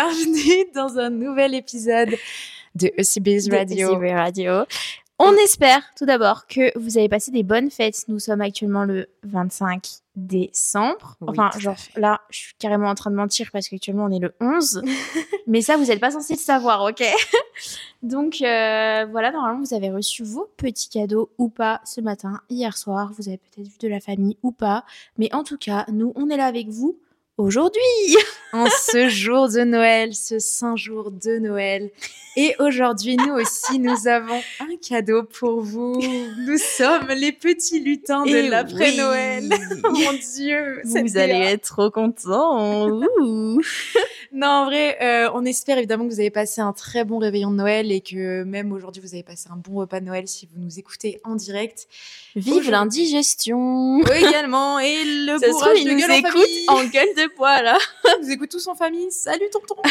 bienvenue dans un nouvel épisode de ECB's Radio. ECB Radio. On espère tout d'abord que vous avez passé des bonnes fêtes. Nous sommes actuellement le 25 décembre. Oui, Enfin, genre là, je suis carrément en train de mentir parce qu'actuellement on est le 11. Mais ça, vous n'êtes pas censé le savoir, ok? Donc euh, voilà, normalement vous avez reçu vos petits cadeaux ou pas ce matin, hier soir. Vous avez peut-être vu de la famille ou pas. Mais en tout cas, nous, on est là avec vous aujourd'hui. En ce jour de Noël, ce saint jour de Noël. Et aujourd'hui, nous aussi, nous avons un cadeau pour vous. Nous sommes les petits lutins de Eh l'après-Noël. oui. Mon Dieu, Vous allez être trop contents. Non, en vrai, euh, on espère évidemment que vous avez passé un très bon réveillon de Noël et que même aujourd'hui, vous avez passé un bon repas de Noël si vous nous écoutez en direct. Vive l'indigestion. également, et le Ça se trouve, bourrage de nous gueule écoute en gueule de bois, là. Ils nous écoutent tous en famille. Salut tonton.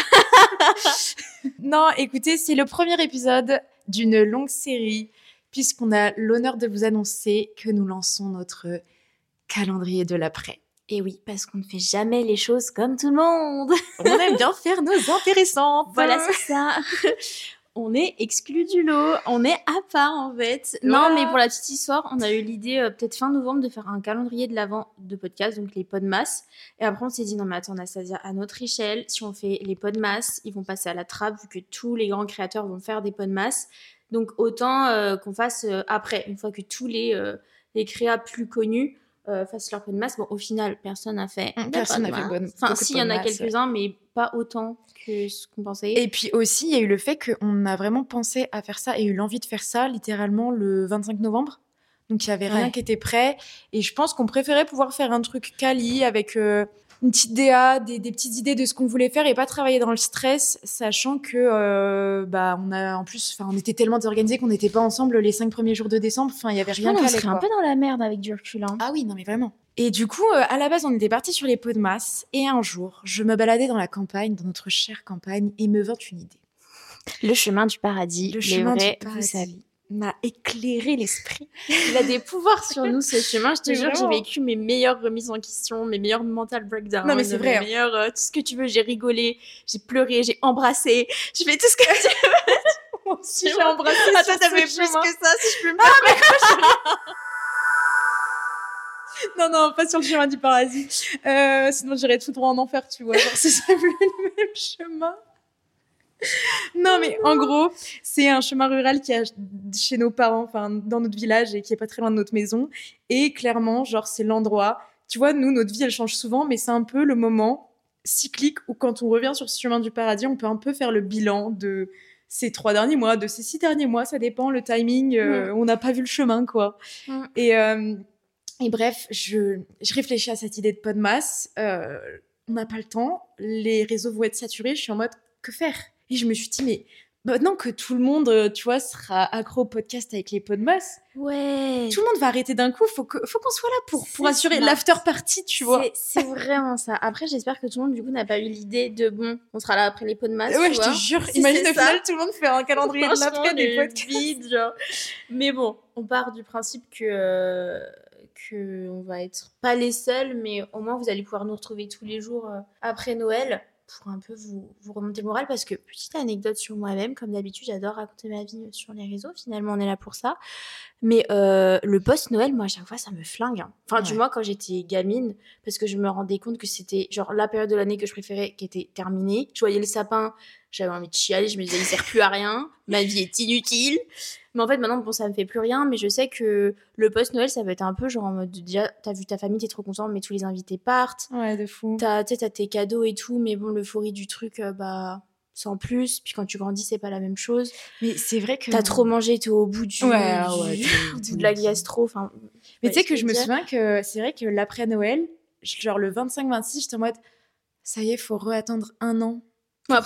non, écoutez, c'est le premier épisode d'une longue série puisqu'on a l'honneur de vous annoncer que nous lançons notre calendrier de l'après. Et oui, parce qu'on ne fait jamais les choses comme tout le monde. On aime bien faire nos intéressantes. Voilà, c'est ça. On est exclu du lot, on est à part en fait. Non, mais pour la petite histoire, on a eu l'idée euh, peut-être fin novembre de faire un calendrier de l'avant de podcast, donc les podmas. Et après, on s'est dit non, mais attends, Anastasia, à notre échelle, si on fait les podmas, ils vont passer à la trappe vu que tous les grands créateurs vont faire des podmas. Donc autant euh, qu'on fasse euh, après, une fois que tous les, les créas plus connus euh, fassent leur podmas. Bon, au final, personne n'a fait. Mm, de personne n'a fait bonne- Enfin, de si, il y en a quelques-uns, mais pas autant que ce qu'on pensait. Et puis aussi, il y a eu le fait qu'on a vraiment pensé à faire ça et eu l'envie de faire ça littéralement le 25 novembre. Donc il y avait rien Ouais. qui était prêt. Et je pense qu'on préférait pouvoir faire un truc quali avec euh, une petite DA, des, des petites idées de ce qu'on voulait faire et pas travailler dans le stress, sachant que euh, bah on a en plus, enfin on était tellement désorganisés qu'on n'était pas ensemble les cinq premiers jours de décembre. Enfin il y avait rien on serait un peu dans la merde avec du recul. hein. Ah oui, non mais vraiment. Et du coup, euh, à la base, on était parti sur les pots de masse. Et un jour, je me baladais dans la campagne, dans notre chère campagne, et me vint une idée. Le chemin du paradis, Le chemin du vrai, vous paradis. savez. M'a éclairé l'esprit. Il a des pouvoirs sur nous, ce chemin. Je te Mais jure, j'ai vécu mes meilleures remises en question, mes meilleurs mental breakdowns. Non, mais c'est vrai, Mes hein. meilleurs, euh, tout ce que tu veux. J'ai rigolé, j'ai pleuré, j'ai embrassé, j'ai fait tout ce que tu veux. Moi aussi, j'ai vois. embrassé Ah, toi, fait plus chemin. que ça, si je peux me permettre. Non, non, pas sur le chemin du paradis. Euh, sinon, j'irais tout droit en enfer, tu vois. Genre, c'est ça, le même chemin. Non, mais en gros, c'est un chemin rural qui est chez nos parents, enfin, dans notre village et qui est pas très loin de notre maison. Et clairement, genre, c'est l'endroit. Tu vois, nous, notre vie, elle change souvent, mais c'est un peu le moment cyclique où, quand on revient sur ce chemin du paradis, on peut un peu faire le bilan de ces trois derniers mois, de ces six derniers mois, ça dépend, le timing, euh, on n'a pas vu le chemin, quoi. Mm. Et, euh, et bref, je, je réfléchis à cette idée de Podmas. Euh, on n'a pas le temps, les réseaux vont être saturés. Je suis en mode, que faire? Et je me suis dit, mais maintenant que tout le monde, euh, tu vois, sera accro au podcast avec les Podmas, Ouais. tout le monde va arrêter d'un coup. Faut que, faut qu'on soit là pour, pour assurer l'after party, tu vois. C'est- vraiment ça. Après, j'espère que tout le monde, du coup, n'a pas eu l'idée de bon, on sera là après les pots de masse. Ouais, tu je vois. te jure. Si imagine au final, tout le monde fait un calendrier de l'après des podcasts. vide, genre. Mais bon, on part du principe que, euh, que on va être pas les seuls, mais au moins vous allez pouvoir nous retrouver tous les jours euh, après Noël pour un peu vous, vous remonter le moral. Parce que, petite anecdote sur moi-même, comme d'habitude, j'adore raconter ma vie sur les réseaux. Finalement, on est là pour ça. Mais euh, le post-Noël, moi, à chaque fois, ça me flingue. hein. Enfin, du moins, quand j'étais gamine, parce que je me rendais compte que c'était genre la période de l'année que je préférais qui était terminée. Je voyais le sapin, j'avais envie de chialer, je me disais, il sert plus à rien, ma vie est inutile. Mais en fait, maintenant, bon, ça me fait plus rien, mais je sais que le post-Noël, ça va être un peu genre en mode, déjà, t'as vu ta famille, t'es trop content, mais tous les invités partent. Ouais, de fou. T'as, t'as tes cadeaux et tout, mais bon, l'euphorie du truc, euh, bah, sans plus. Puis quand tu grandis, c'est pas la même chose. Mais c'est vrai que. T'as trop mangé, t'es au bout du, Ouais, ah du- ouais, du bout de la gastro. Enfin, Mais ouais, tu sais que je me dire. souviens que c'est vrai que l'après-Noël, genre le 25-26, j'étais en mode, ça y est, faut re-attendre un an.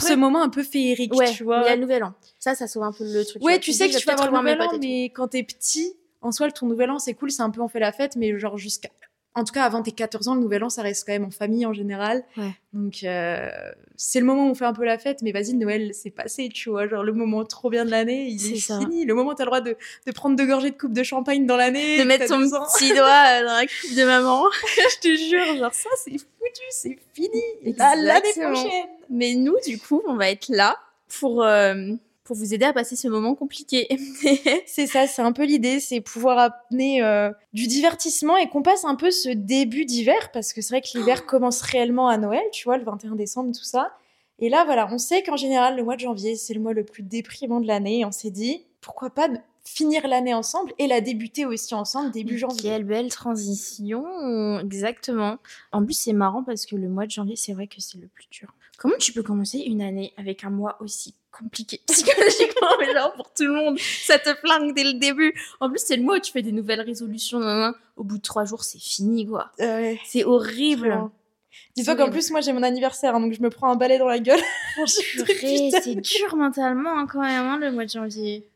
Ce moment un peu féerique, ouais, tu mais il y vois. a le nouvel an. Ça, ça sauve un peu le truc. Ouais, vois. tu sais que je tu vas avoir le nouvel an, mais quand t'es petit, en soi, ton nouvel an, c'est cool, c'est un peu on fait la fête, mais genre jusqu'à. En tout cas, avant tes 14 ans, le nouvel an, ça reste quand même en famille en général. Ouais. Donc, euh, c'est le moment où on fait un peu la fête, mais vas-y, Noël, c'est passé, tu vois. Genre, le moment trop bien de l'année, il C'est est, fini. Le moment où t'as le droit de, de prendre deux gorgées de coupe de champagne dans l'année. de mettre son 12 ans. petit doigt euh, dans la coupe de maman. je te jure, genre, ça, c'est fou, tu, c'est fini. L'année prochaine. Mais nous, du coup, on va être là pour, euh, pour vous aider à passer ce moment compliqué. C'est ça, c'est un peu l'idée, c'est pouvoir amener euh, du divertissement et qu'on passe un peu ce début d'hiver, parce que c'est vrai que l'hiver commence réellement à Noël, tu vois, le 21 décembre, tout ça. Et là, voilà, on sait qu'en général, le mois de janvier, c'est le mois le plus déprimant de l'année, et on s'est dit, pourquoi pas finir l'année ensemble et la débuter aussi ensemble début janvier. Quelle belle transition, exactement. En plus, c'est marrant parce que le mois de janvier, c'est vrai que c'est le plus dur. Comment tu peux commencer une année avec un mois aussi compliqué psychologiquement, mais genre pour tout le monde, ça te flingue dès le début. En plus, c'est le mois où tu fais des nouvelles résolutions. nan, nan. Au bout de trois jours, c'est fini, quoi. Euh, C'est horrible. Dis-toi qu'en plus, moi, j'ai mon anniversaire, hein, donc je me prends un balai dans la gueule. Putain. c'est dur mentalement hein, quand même, hein, le mois de janvier.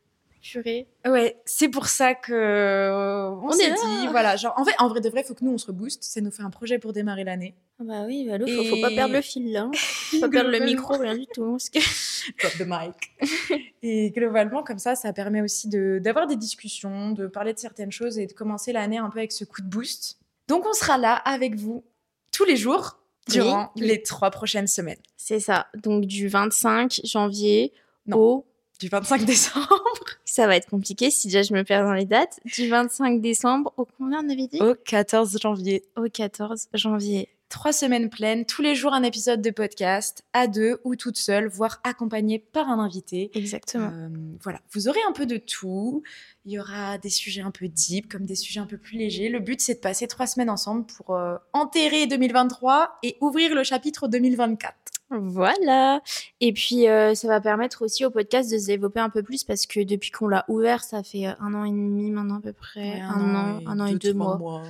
Purée. Ouais, c'est pour ça que euh, on, On s'est dit, voilà, genre, en fait, en vrai de vrai, faut que nous on se rebooste. Ça nous fait un projet pour démarrer l'année. Ah bah oui, bah, faut, faut pas Et- perdre le fil là. hein. Faut pas perdre le micro, rien du tout. hein, parce que- Drop the mic. Et globalement, comme ça, ça permet aussi de- d'avoir des discussions, de parler de certaines choses et de commencer l'année un peu avec ce coup de boost. Donc, on sera là avec vous tous les jours durant Oui. les trois prochaines semaines. C'est ça. Donc du 25 janvier Non. au Du 25 décembre Ça va être compliqué si déjà je me perds dans les dates. Du 25 décembre au combien on avait dit? Au 14 janvier. Au 14 janvier. Trois semaines pleines, tous les jours un épisode de podcast, à deux ou toute seule, voire accompagnée par un invité. Exactement. Euh, voilà, vous aurez un peu de tout. Il y aura des sujets un peu deep, comme des sujets un peu plus légers. Le but, c'est de passer trois semaines ensemble pour euh, enterrer 2023 et ouvrir le chapitre 2024. Voilà. Et puis euh, ça va permettre aussi au podcast de se développer un peu plus parce que depuis qu'on l'a ouvert, ça fait euh, un an et demi maintenant à peu près, Ouais, un, an, un an et deux mois.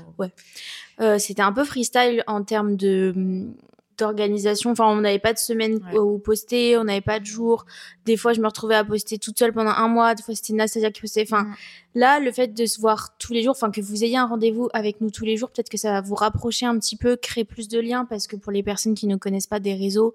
Euh, c'était un peu freestyle en termes de hum, d'organisation. Enfin, on n'avait pas de semaine Ouais. où poster, on n'avait pas de jour. Des fois, je me retrouvais à poster toute seule pendant un mois. Des fois, c'était Nastasia qui postait. Enfin, Mm. là, le fait de se voir tous les jours, enfin que vous ayez un rendez-vous avec nous tous les jours, peut-être que ça va vous rapprocher un petit peu, créer plus de liens, parce que pour les personnes qui ne connaissent pas des réseaux,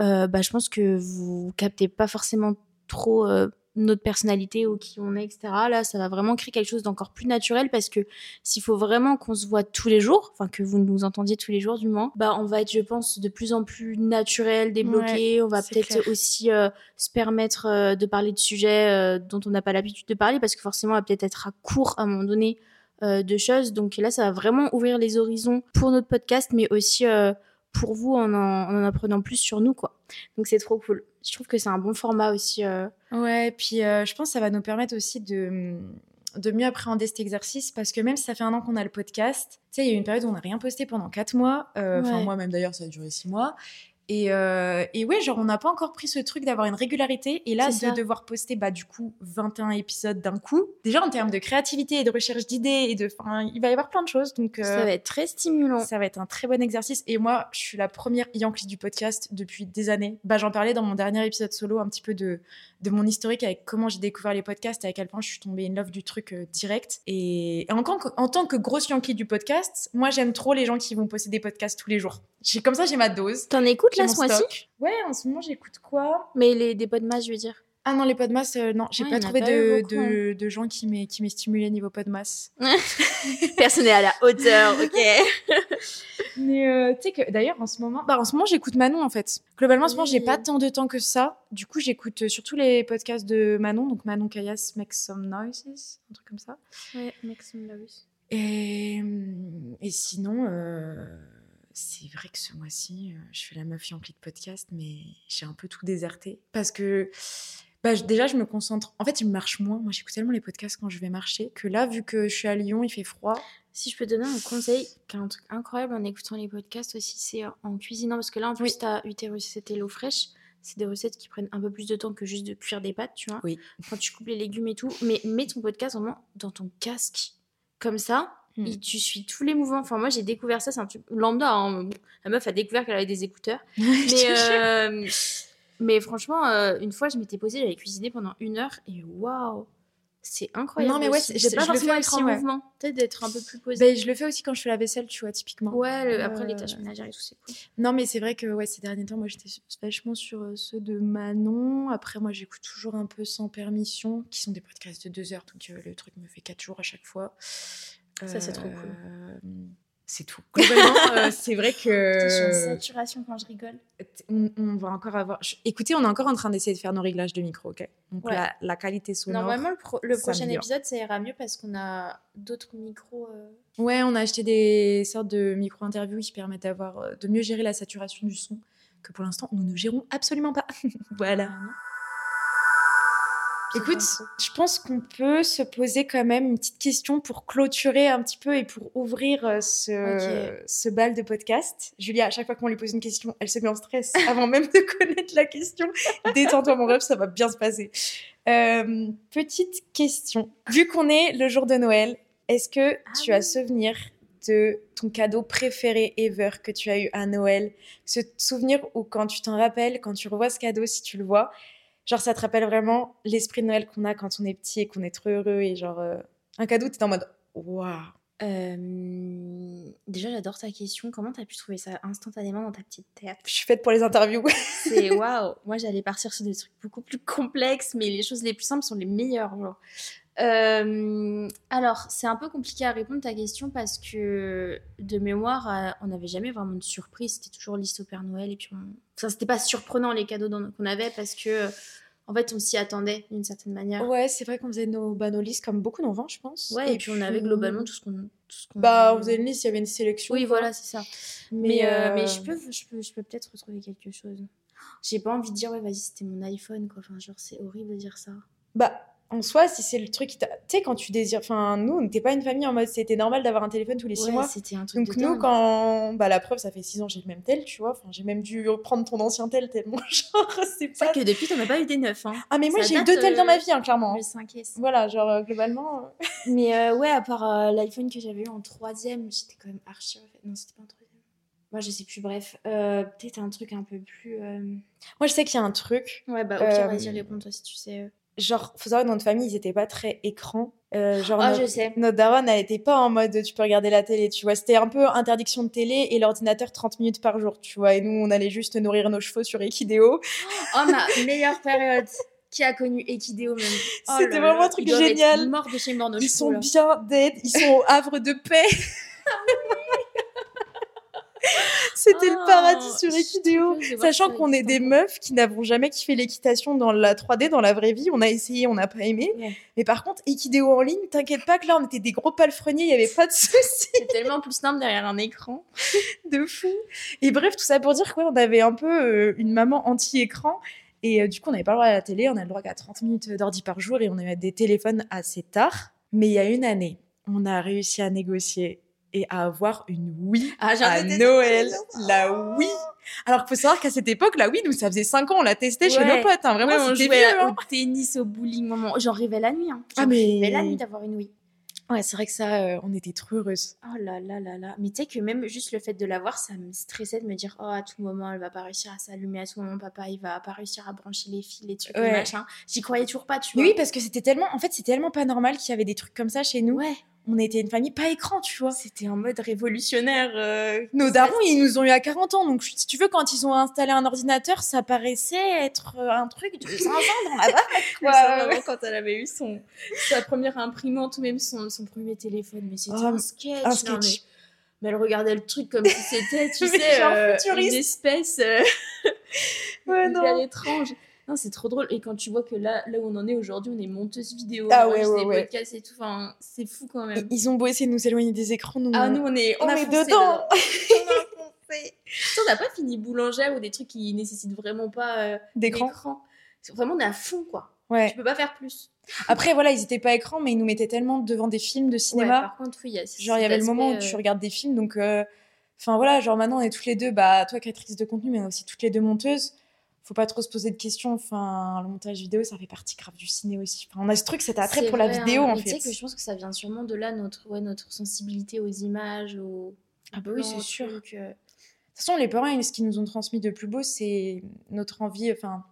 euh, bah, je pense que vous captez pas forcément trop euh, notre personnalité ou qui on est, etc. Là, ça va vraiment créer quelque chose d'encore plus naturel parce que s'il faut vraiment qu'on se voit tous les jours, enfin que vous nous entendiez tous les jours du moins, bah on va être, je pense, de plus en plus naturel, débloqué. on va peut-être aussi euh, se permettre euh, de parler de sujets euh, dont on n'a pas l'habitude de parler parce que forcément, on va peut-être être à court à un moment donné euh, de choses. Donc là, ça va vraiment ouvrir les horizons pour notre podcast, mais aussi euh, pour vous en, en en apprenant plus sur nous, quoi. Donc c'est trop cool. Je trouve que c'est un bon format aussi. euh, Ouais, puis euh, je pense que ça va nous permettre aussi de, de mieux appréhender cet exercice parce que même si ça fait un an qu'on a le podcast, tu sais, il y a eu une période où on n'a rien posté pendant quatre mois. euh, Enfin, Ouais. moi même d'ailleurs, ça a duré six mois. Et, euh, et ouais, genre, on n'a pas encore pris ce truc d'avoir une régularité. Et là, de ça. devoir poster, bah, du coup, 21 épisodes d'un coup. Déjà, en termes de créativité et de recherche d'idées, et de, enfin, il va y avoir plein de choses. Donc, Ça euh, va être très stimulant. ça va être un très bon exercice. Et moi, je suis la première Yankee du podcast depuis des années. Bah, J'en parlais dans mon dernier épisode solo un petit peu de, de mon historique avec comment j'ai découvert les podcasts et à quel point je suis tombée in love du truc euh, direct. Et, et en, tant que, en tant que grosse Yankee du podcast, moi, j'aime trop les gens qui vont poster des podcasts tous les jours. J'ai- Comme ça, j'ai ma dose. T'en écoutes là ce mois-ci. Ouais, en ce moment, j'écoute quoi? Mais les, des podmas, je veux dire. Ah non, les podmas, euh, non, j'ai Ouais, pas en trouvé pas de, beaucoup, hein. de, gens qui m'aient qui m'aient stimulé niveau podmas. Personne n'est à la hauteur, ok. Mais euh, tu sais que d'ailleurs en ce moment, bah en ce moment j'écoute Manon en fait. Globalement en ce moment j'ai pas tant de temps que ça. Du coup j'écoute euh, surtout les podcasts de Manon, donc Manon Kayas Make Some Noises, un truc comme ça. Ouais, Maxime Larus. Et, hum, et sinon, euh, c'est vrai que ce mois-ci, je fais la meuf Yankee de podcast, mais j'ai un peu tout déserté parce que bah, je- déjà je me concentre. En fait, je marche moins. Moi j'écoute tellement les podcasts quand je vais marcher que là vu que je suis à Lyon, il fait froid. Si je peux te donner un conseil, qui est un truc incroyable en écoutant les podcasts aussi, c'est euh, en cuisinant. Parce que là, en plus, Oui. t'as eu tes recettes Hello Fresh. C'est des recettes qui prennent un peu plus de temps que juste de cuire des pâtes, tu vois. Oui. Quand tu coupes les légumes et tout. Mais mets ton podcast vraiment dans ton casque. Comme ça, Hmm. et tu suis tous les mouvements. Enfin, moi, j'ai découvert ça. C'est un truc lambda. hein. La meuf a découvert qu'elle avait des écouteurs. Mais, euh, mais franchement, euh, une fois, je m'étais posée, j'avais cuisiné pendant une heure et waouh, c'est incroyable. Non, mais ouais, j'ai pas forcément être aussi, en ouais. mouvement, peut-être d'être un peu plus posée. Ben, je le fais aussi quand je fais la vaisselle, tu vois, typiquement. ouais, le- après les Euh, tâches ménagères et tout, c'est cool. Non, mais c'est vrai que ouais, ces derniers temps, moi, j'étais vachement sur euh, ceux de Manon. Après, moi, j'écoute toujours un peu sans permission, qui sont des podcasts de deux heures. Donc, euh, le truc me fait quatre jours à chaque fois. Ça, c'est trop cool. C'est tout. Globalement, euh, c'est vrai Je suis en que. saturation quand je rigole. On, on va encore avoir. je- Écoutez, on est encore en train d'essayer de faire nos réglages de micro, ok? Donc Ouais. la, la qualité sonore. Normalement, le, pro- le prochain épisode, ça ira mieux parce qu'on a d'autres micros. euh, Ouais, on a acheté des sortes de micro-interviews qui permettent d'avoir, euh, de mieux gérer la saturation du son, que pour l'instant, nous ne gérons absolument pas. voilà. Ah Écoute, je pense qu'on peut se poser quand même une petite question pour clôturer un petit peu et pour ouvrir euh, ce, ce bal de podcast. Julia, à chaque fois qu'on lui pose une question, elle se met en stress avant même de connaître la question. Détends-toi, mon rêve, ça va bien se passer. Euh, petite question. Vu qu'on est le jour de Noël, est-ce que tu as souvenir de ton cadeau préféré ever que tu as eu à Noël? Ce souvenir où quand tu t'en rappelles, quand tu revois ce cadeau, si tu le vois, Genre, ça te rappelle vraiment l'esprit de Noël qu'on a quand on est petit et qu'on est trop heureux. Et genre, euh, un cadeau, t'es en mode waouh. Euh, déjà, j'adore ta question. Comment t'as pu trouver ça instantanément dans ta petite tête? Je suis faite pour les interviews. C'est waouh. Moi, j'allais partir sur des trucs beaucoup plus complexes, mais les choses les plus simples sont les meilleures. Genre. Euh, alors, c'est un peu compliqué à répondre à ta question parce que de mémoire, euh, on n'avait jamais vraiment de surprise. C'était toujours liste au Père Noël et puis on... enfin, c'était pas surprenant les cadeaux qu'on avait parce que euh, en fait, on s'y attendait d'une certaine manière. ouais, c'est vrai qu'on faisait nos, bah, nos listes comme beaucoup d'enfants, je pense. Ouais, et, puis, on avait globalement tout ce qu'on. Bah, on faisait une liste, il y avait une sélection. Oui, quoi. voilà, c'est ça. Mais, Mais, euh, euh, mais je peux, je peux, je peux peut-être retrouver quelque chose. J'ai pas envie de dire, ouais, vas-y, c'était mon iPhone, quoi. Enfin, genre, c'est horrible de dire ça. Bah, en soi, si c'est le truc qui t'a. Tu sais, quand tu désires. Enfin, nous, on n'était pas une famille en mode c'était normal d'avoir un téléphone tous les six Ouais, mois. c'était un truc Donc, de nous, dingue. quand. Bah, la preuve, ça fait six ans, j'ai le même tel, tu vois. Enfin, j'ai même dû prendre ton ancien tel tellement, genre, c'est C'est pas. vrai que depuis, t'en as pas eu des neufs, hein. Ah, mais moi, j'ai eu deux tels dans ma euh, vie, hein, clairement. Le 5S. Voilà, genre, euh, globalement. euh, Mais euh, ouais, à part euh, l'iPhone que j'avais eu en troisième, j'étais quand même archi. Non, c'était pas en troisième. Moi, je sais plus, bref. Euh, peut-être un truc un peu plus. euh, Moi, je sais qu'il y a un truc. Ouais, bah, Euh, vas-y, réponds-toi si tu sais. Genre, faut savoir que dans notre famille, ils étaient pas très écran. Euh, genre, Ah, notre, je sais. notre daronne, elle était pas en mode tu peux regarder la télé, tu vois. C'était un peu interdiction de télé et l'ordinateur 30 minutes par jour, tu vois. Et nous, on allait juste nourrir nos chevaux sur Equideo. Oh, ma meilleure période. Qui a connu Equideo même? Oh C'était vraiment un truc ils être génial. morts de chez mort, Ils chevaux, sont là. bien dead, ils sont au havre de paix. C'était le paradis sur je suis Equideo. Sachant qu'on est des meufs qui n'avons jamais kiffé l'équitation dans la 3D, dans la vraie vie. On a essayé, on n'a pas aimé. Ouais. Mais par contre, Equideo en ligne, t'inquiète pas que là, on était des gros palefreniers, il n'y avait pas de soucis. C'est tellement plus simple derrière un écran. de fou. Et bref, tout ça pour dire qu'on avait un peu euh, une maman anti-écran. Et euh, du coup, on n'avait pas le droit à la télé. On a le droit qu'à 30 minutes d'ordi par jour et on avait des téléphones assez tard. Mais il y a une année, on a réussi à négocier et à avoir une Wii Ah, à Noël. La Wii. Alors qu'il faut savoir qu'à cette époque, la Wii, nous, ça faisait 5 ans, on l'a testé chez nos potes. hein. Vraiment, Ouais, on jouait vieux. hein. au tennis, au bowling, maman. J'en rêvais la nuit. Hein. Ah, J'en mais- rêvais la nuit d'avoir une Wii. Ouais, c'est vrai que ça, euh, on était trop heureuses. Oh là là là là. Mais tu sais que même juste le fait de l'avoir, ça me stressait de me dire Oh, à tout moment, elle va pas réussir à s'allumer. À tout moment, papa, il va pas réussir à brancher les fils, les trucs, les Ouais. machins. J'y croyais toujours pas, tu Mais vois. oui, parce que c'était tellement, en fait, c'est tellement pas normal qu'il y avait des trucs comme ça chez nous. Ouais, On était une famille pas écran, tu vois. c'était en mode révolutionnaire. euh, Nos darons, ils nous ont eu à 40 ans. Donc, si tu veux, quand ils ont installé un ordinateur, ça paraissait être euh, un truc de 5 ans dans la baraque, vraiment quand elle avait eu son, sa première imprimante ou même son, son premier téléphone. Mais c'était Oh, un sketch. un non, sketch. mais, mais elle regardait le truc comme si c'était, tu sais, genre euh, une espèce euh, Ouais, hyper non. étrange. Non, c'est trop drôle. Et quand tu vois que là, là où on en est aujourd'hui, on est monteuse vidéo, Ah on ouais, ouais, des ouais. podcasts et tout. Enfin, c'est fou quand Et même. Ils ont beau essayer de nous éloigner des écrans. Nous, Ah, nous, on est, on est dedans. on on n'a pas fini boulangère ou des trucs qui nécessitent vraiment pas euh, d'écran. Vraiment, on est à fond, quoi. Ouais. Tu peux pas faire plus. Après, voilà, ils étaient pas écran, mais ils nous mettaient tellement devant des films de Ouais, cinéma. par contre, oui, il y a genre, il y avait le moment où tu regardes des films. Donc, euh, enfin, voilà, genre maintenant, on est toutes les deux, bah, toi, créatrice de contenu, mais on est aussi toutes les deux monteuses. Faut pas trop se poser de questions. Enfin, le montage vidéo, ça fait partie grave du ciné aussi. Enfin, on a ce truc, cet attrait pour la vidéo, hein. en fait. Tu sais que je pense que ça vient sûrement de là, notre, ouais, notre sensibilité aux images, aux. Ah bah oui, c'est sûr. trucs, euh. De toute façon, les parents, ce qu'ils nous ont transmis de plus beau, c'est notre envie, enfin,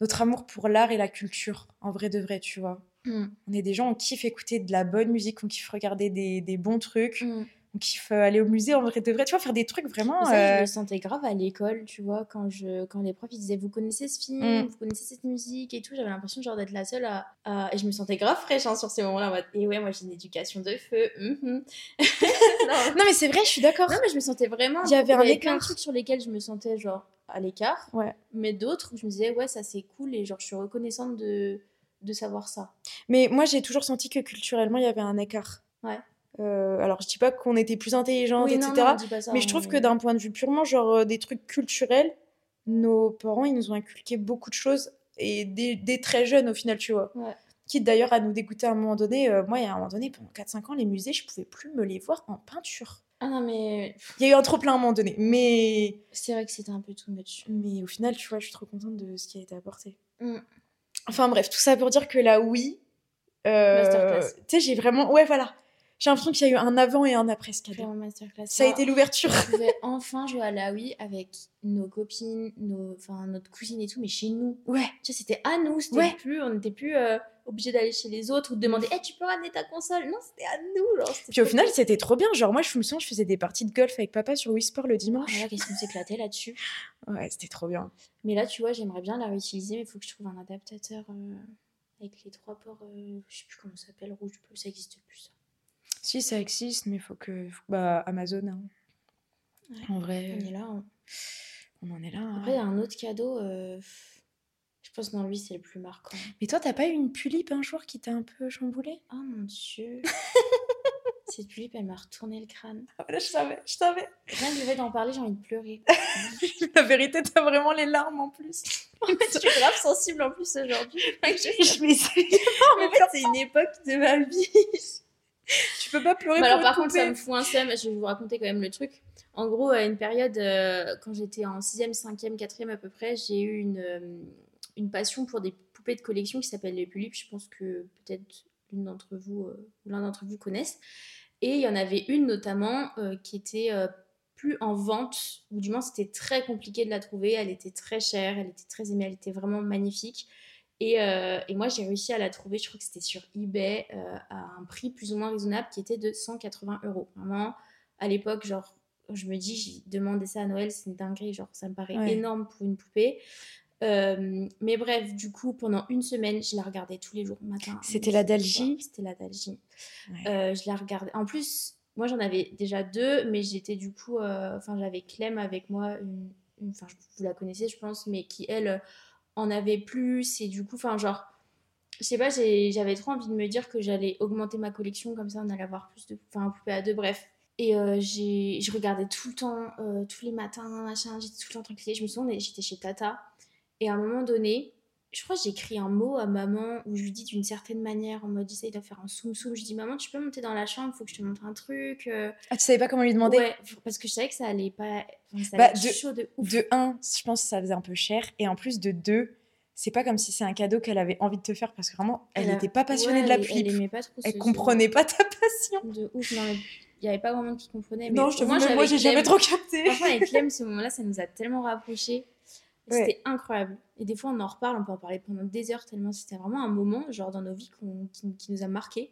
notre amour pour l'art et la culture, en vrai de vrai, tu vois. Mm. On est des gens, on kiffe écouter de la bonne musique, on kiffe regarder des, des bons trucs. Mm. On kiffe euh, aller au musée en vrai de vrai. Tu vois, faire des trucs vraiment. Ça, je euh, le sentais grave à l'école, tu vois, quand, je, quand les profs ils disaient Vous connaissez ce film, Mm. vous connaissez cette musique et tout. J'avais l'impression genre d'être la seule à, à- Et je me sentais grave fraîche hein, sur ces moments-là. Et ouais, moi j'ai une éducation de feu. mhm. non, Non, mais c'est vrai, je suis d'accord. non, mais je me sentais vraiment. Il y avait un plein de écart. trucs sur lesquels je me sentais genre à l'écart. Ouais. Mais d'autres où je me disais Ouais, ça c'est cool et genre je suis reconnaissante de, de savoir ça. Mais moi, j'ai toujours senti que culturellement, il y avait un écart. Ouais. Euh, alors, je dis pas qu'on était plus intelligente, Oui, etc. non, non, dis pas ça, mais je hein, trouve que d'un point de vue purement, genre, euh, des trucs culturels, nos parents, ils nous ont inculqué beaucoup de choses. Et dès, dès très jeunes, au final, tu vois. Ouais. Quitte d'ailleurs à nous dégoûter à un moment donné. euh, moi, il y a un moment donné, pendant 4-5 ans, les musées, je pouvais plus me les voir en peinture. Ah non, mais Il y a eu un trop plein à un moment donné. Mais, c'est vrai que c'était un peu too much. mais au final, tu vois, je suis trop contente de ce qui a été apporté. Mm. Enfin bref, tout ça pour dire que là, oui. euh, Masterclass. tu sais, j'ai vraiment. Ouais, voilà. J'ai l'impression qu'il y a eu un avant et un après ce. Ça a été l'ouverture. on pouvait enfin jouer à la Wii avec nos copines, nos, enfin notre cousine et tout, mais chez nous. Ouais. Tu sais, c'était à nous, c'était Ouais. plus, on n'était plus euh, obligé d'aller chez les autres ou de demander, Eh, tu peux ramener ta console? Non, c'était à nous. Genre, Puis au final, c'était trop bien. Genre, moi, je me souviens, je faisais des parties de golf avec papa sur Whisper le Oh dimanche. là là, qu'est-ce qu'on s'éclatait là-dessus. Ouais, c'était trop bien. Mais là, tu vois, j'aimerais bien la réutiliser, mais il faut que je trouve un adaptateur euh, avec les trois ports, euh, je sais plus comment ça s'appelle, rouge, bleu, ça existe plus. Ça. Si, ça existe, mais il faut que. faut- Bah, Amazon. hein. Ouais. En vrai, On est là. hein. on en est là. hein. Après, il y a un autre cadeau. euh, Je pense que dans lui, c'est le plus marquant. Mais toi, t'as pas eu une tulipe un jour qui t'a un peu chamboulé? Oh mon dieu. Cette tulipe, elle m'a retourné le crâne. Je savais, je savais. Rien que le fait d'en parler, j'ai envie de pleurer. La vérité, t'as vraiment les larmes en plus. je suis grave sensible en plus aujourd'hui. je en fait, c'est une époque de ma vie. Tu peux pas pleurer pour alors, par contre, ça me fout un seum. Je vais vous raconter quand même le truc. En gros, à une période, euh, quand j'étais en 6e, 5e, 4e à peu près, j'ai eu une, euh, une passion pour des poupées de collection qui s'appellent les Pulipes. Je pense que peut-être l'une d'entre vous euh, l'un d'entre vous connaissent. Et il y en avait une notamment qui était plus en vente, ou du moins c'était très compliqué de la trouver. Elle était très chère, elle était très aimée, elle était vraiment magnifique. Et, euh, et moi j'ai réussi à la trouver, je crois que c'était sur eBay, euh, à un prix plus ou moins raisonnable qui était de 180 euros. Vraiment, à l'époque, genre, je me dis, j'ai demandé ça à Noël, c'est une dinguerie, genre, ça me paraît Ouais. énorme pour une poupée. Euh, mais bref, du coup, pendant une semaine, je la regardais tous les jours, matin. C'était la. Dalgie C'était la Dalgie. Ouais. Je la regardais. En plus, moi j'en avais déjà deux, mais j'étais du coup. Enfin, j'avais Clem avec moi, une. Enfin, vous la connaissez, je pense, mais qui elle en avait plus. Et du coup, enfin, genre. Je sais pas, j'avais trop envie de me dire que j'allais augmenter ma collection, comme ça on allait avoir plus de. Enfin, poupée à deux, bref. Et euh, je regardais tout le temps, euh, tous les matins, machin, j'étais tout le temps tranquille. Je me souviens, j'étais chez Tata. Et à un moment donné, je crois que j'ai écrit un mot à maman où je lui dis d'une certaine manière, en mode essaye de faire un soum soum. Je dis maman, tu peux monter dans la chambre, faut que je te montre un truc. euh. Ah, tu savais pas comment lui demander? Ouais, parce que je savais que ça allait pas. enfin, ça Bah, allait de- chaud de ouf. De un, je pense que ça faisait un peu cher. Et en plus de deux, c'est pas comme si c'est un cadeau qu'elle avait envie de te faire parce que vraiment, elle n'était pas passionnée ouais, de la tulipe. Elle aimait pas trop Elle comprenait pas ta passion. De ouf, non, il y avait pas monde qui comprenait. Mais non, je te moi, j'ai jamais trop capté. Franchement, avec Clem, ce moment-là, ça nous a tellement rapprochés. Ouais. C'était incroyable. Et des fois, on en reparle, on peut en parler pendant des heures, tellement c'était vraiment un moment, genre dans nos vies, qui, qui nous a marqués.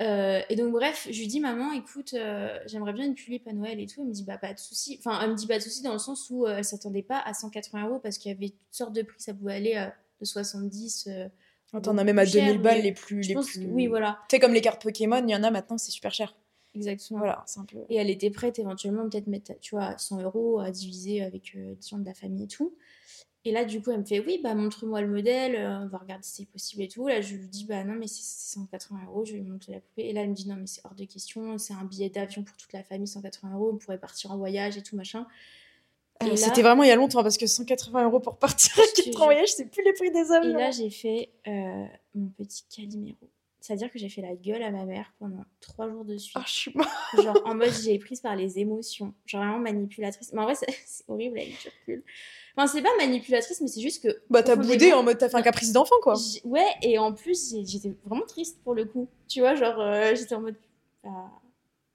Euh, et donc, bref, je lui dis, maman, écoute, euh, j'aimerais bien une tulipe à Noël et tout. Elle me dit, bah, pas de souci. Enfin, elle me dit pas de souci dans le sens où euh, elle s'attendait pas à 180 euros parce qu'il y avait toutes sortes de prix. Ça pouvait aller euh, de 70. euh, T'en as même à cher, 2000 balles les plus. je Les pense plus... que- oui, voilà, Tu sais, comme les cartes Pokémon, il y en a maintenant, c'est super cher. Exactement. Voilà, c'est un peu. Et elle était prête éventuellement peut-être mettre, tu vois, 100 euros à diviser avec euh, des gens de la famille et tout. Et là, du coup, elle me fait, oui, bah montre-moi le modèle, euh, on va regarder si c'est possible et tout. Là, je lui dis, bah non, mais c'est c'est 180 euros, je vais lui montrer la poupée. Et là, elle me dit, non, mais c'est hors de question, c'est un billet d'avion pour toute la famille, 180 euros, on pourrait partir en voyage et tout, machin. Et Euh, là- C'était vraiment il y a longtemps parce que 180 euros pour partir en voyage, c'est plus les prix des Et avions. là, j'ai fait euh, mon petit Calimero. C'est-à-dire que j'ai fait la gueule à ma mère pendant trois jours de suite. Ah, je suis. Genre en mode j'ai prise par les émotions. Genre vraiment manipulatrice. Mais en vrai, c'est horrible avec du recul. Enfin, c'est pas manipulatrice, mais c'est juste que. Bah, t'as boudé en mode t'as fait un caprice d'enfant, quoi. j'ai- Ouais, et en plus, j'étais vraiment triste pour le coup. Tu vois, genre, euh, j'étais en mode. bah,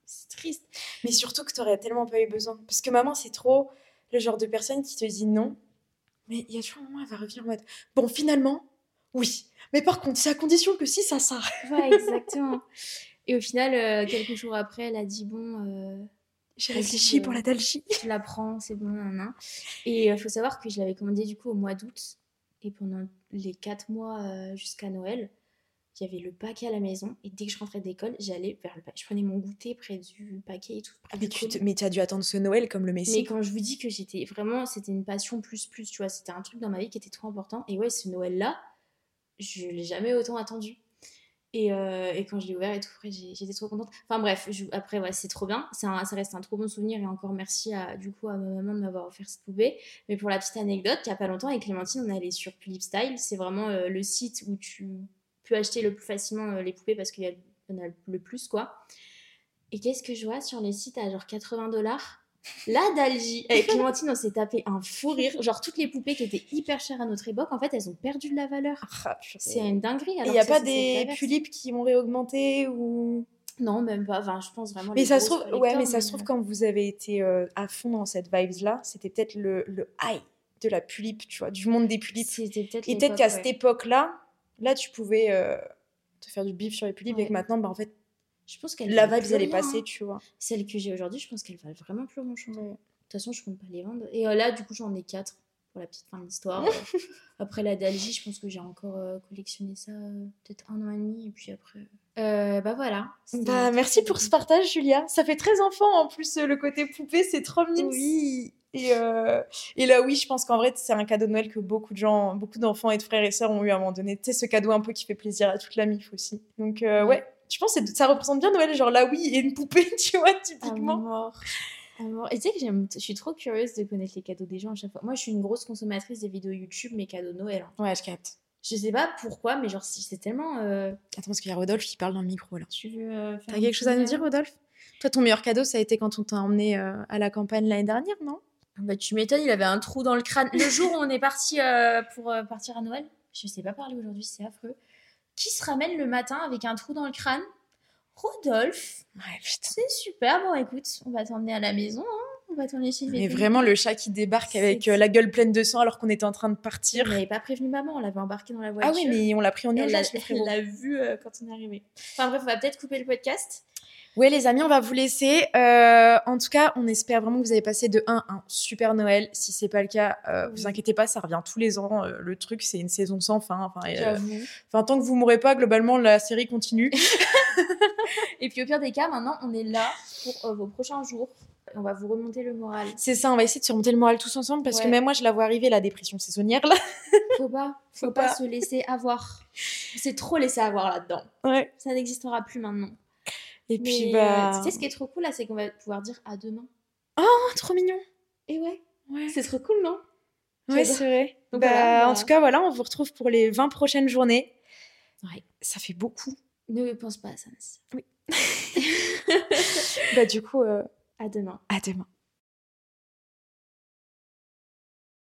c'est triste. Mais surtout que t'aurais tellement pas eu besoin. Parce que maman, c'est trop le genre de personne qui te dit non. Mais il y a toujours un moment, elle va revenir en mode bon, finalement, oui. Mais par contre, c'est à condition que si ça s'arrête. Ouais, exactement. Et au final, euh, quelques jours après, elle a dit bon. euh, J'ai réfléchi pour euh, la dalgie. tu la prends, c'est bon, nan, nan. Et il faut savoir que je l'avais commandé du coup au mois d'août. Et pendant les quatre mois euh, jusqu'à Noël, j'avais le paquet à la maison. Et dès que je rentrais d'école, j'allais vers le paquet. Je prenais mon goûter près du paquet et tout. Ah, Mais tu, te- mais tu as dû attendre ce Noël comme le Mais Messie. quand je vous dis que j'étais vraiment, c'était une passion plus plus, tu vois, c'était un truc dans ma vie qui était trop important. Et ouais, ce Noël-là, je l'ai jamais autant attendu. Et, euh, et quand je l'ai ouvert et tout, j'étais trop contente. Enfin bref, je- après, ouais, c'est trop bien. Un- ça reste un trop bon souvenir. Et encore merci à, du coup à ma maman de m'avoir offert cette poupée. Mais pour la petite anecdote, il y a pas longtemps, avec Clémentine, on est allé sur Tulip Style. C'est vraiment euh, le site où tu peux acheter le plus facilement euh, les poupées parce qu'il y en a le plus, quoi. Et qu'est-ce que je vois sur les sites à genre 80 dollars? La Dalgie. Avec Clémentine, on s'est tapé un fou rire. Genre, toutes les poupées qui étaient hyper chères à notre époque, en fait, elles ont perdu de la valeur. Ah, C'est une dinguerie. Et il n'y a pas des tulipes qui ont réaugmenté ou? Non, même pas. Enfin, je pense vraiment. Mais ça se trouve, ouais, mais ça se trouve quand vous avez été euh, à fond dans cette vibes-là, c'était peut-être le, le high de la pulipe, tu vois, du monde des pulipes. C'était peut-être. Et peut-être qu'à ouais. cette époque-là, là, tu pouvais euh, te faire du bif sur les pulipes et que maintenant, bah, en fait, Je pense qu'elle la vibe, elle est passée, hein. tu vois. Celles que j'ai aujourd'hui, je pense qu'elles valent vraiment plus grand chose. De toute façon, je compte pas les vendre. Et euh, là, du coup, j'en ai quatre pour la petite fin de l'histoire. Après la Dalgie, je pense que j'ai encore euh, collectionné ça euh, peut-être un an et demi. Et puis après. euh, bah voilà. Bah, merci pour ce partage, Julia. Ça fait très enfant en plus, le côté poupée, c'est trop mignon. Oui. Et, et là, oui, je pense qu'en vrai, c'est un cadeau de Noël que beaucoup de gens, beaucoup d'enfants et de frères et sœurs ont eu à un moment donné. Tu sais, ce cadeau un peu qui fait plaisir à toute la mif aussi. Donc, Ouais. ouais, je pense que ça représente bien Noël, genre là, oui, et une poupée, tu vois, À typiquement. mort. À mort. Et tu sais que j'aime- je suis trop curieuse de connaître les cadeaux des gens à chaque fois. Moi, je suis une grosse consommatrice des vidéos YouTube, mes cadeaux de Noël. hein. Ouais, je capte. Je sais pas pourquoi, mais genre, c'est tellement. euh, Attends, parce qu'il y a Rodolphe qui parle dans le micro là. Tu veux. euh, faire T'as quelque chose à nous dire, Rodolphe? Toi, ton meilleur cadeau, ça a été quand on t'a emmené euh, à la campagne l'année dernière, non? Bah, tu m'étonnes, il avait un trou dans le crâne. Le jour où on est parti euh, pour partir à Noël, je sais pas parler aujourd'hui, c'est affreux. Qui se ramène le matin avec un trou dans le crâne Rodolphe. Ouais, putain. C'est super. Bon, écoute, on va t'emmener à la maison. hein. On va t'emmener chez Mais vraiment, le chat qui débarque avec euh, la gueule pleine de sang alors qu'on était en train de On partir. n'avait pas prévenu maman, on l'avait embarqué dans la voiture. Ah oui, mais on l'a pris en urgence, elle l'a vu euh, quand on est arrivé. Enfin bref, on va peut-être couper le podcast. Ouais, les amis, on va vous laisser. Euh, en tout cas, on espère vraiment que vous avez passé de 1 un super Noël. Si c'est pas le cas, euh, vous inquiétez pas, ça revient tous les ans. Euh, le truc, c'est une saison sans fin. Enfin, enfin, tant que vous mourrez pas, globalement, la série continue. Et puis au pire des cas, maintenant, on est là pour vos prochains jours. On va vous remonter le moral. c'est ça, on va essayer de surmonter le moral tous ensemble parce que même moi, je la vois arriver, la dépression saisonnière là. Faut pas, faut, Faut pas, pas. se laisser avoir. C'est trop laissé avoir là-dedans. Ouais. Ça n'existera plus maintenant. Et puis, bah. tu sais ce qui est trop cool là, c'est qu'on va pouvoir dire à demain. Oh, trop mignon. Et ouais, Ouais. c'est trop cool, non? Ouais, c'est vrai. Donc Bah, voilà, En tout cas, voilà, on vous retrouve pour les 20 prochaines journées. Ouais. Ça fait beaucoup. Ne pense pas à ça. Nancy. Bah, du coup, euh, À demain. à demain.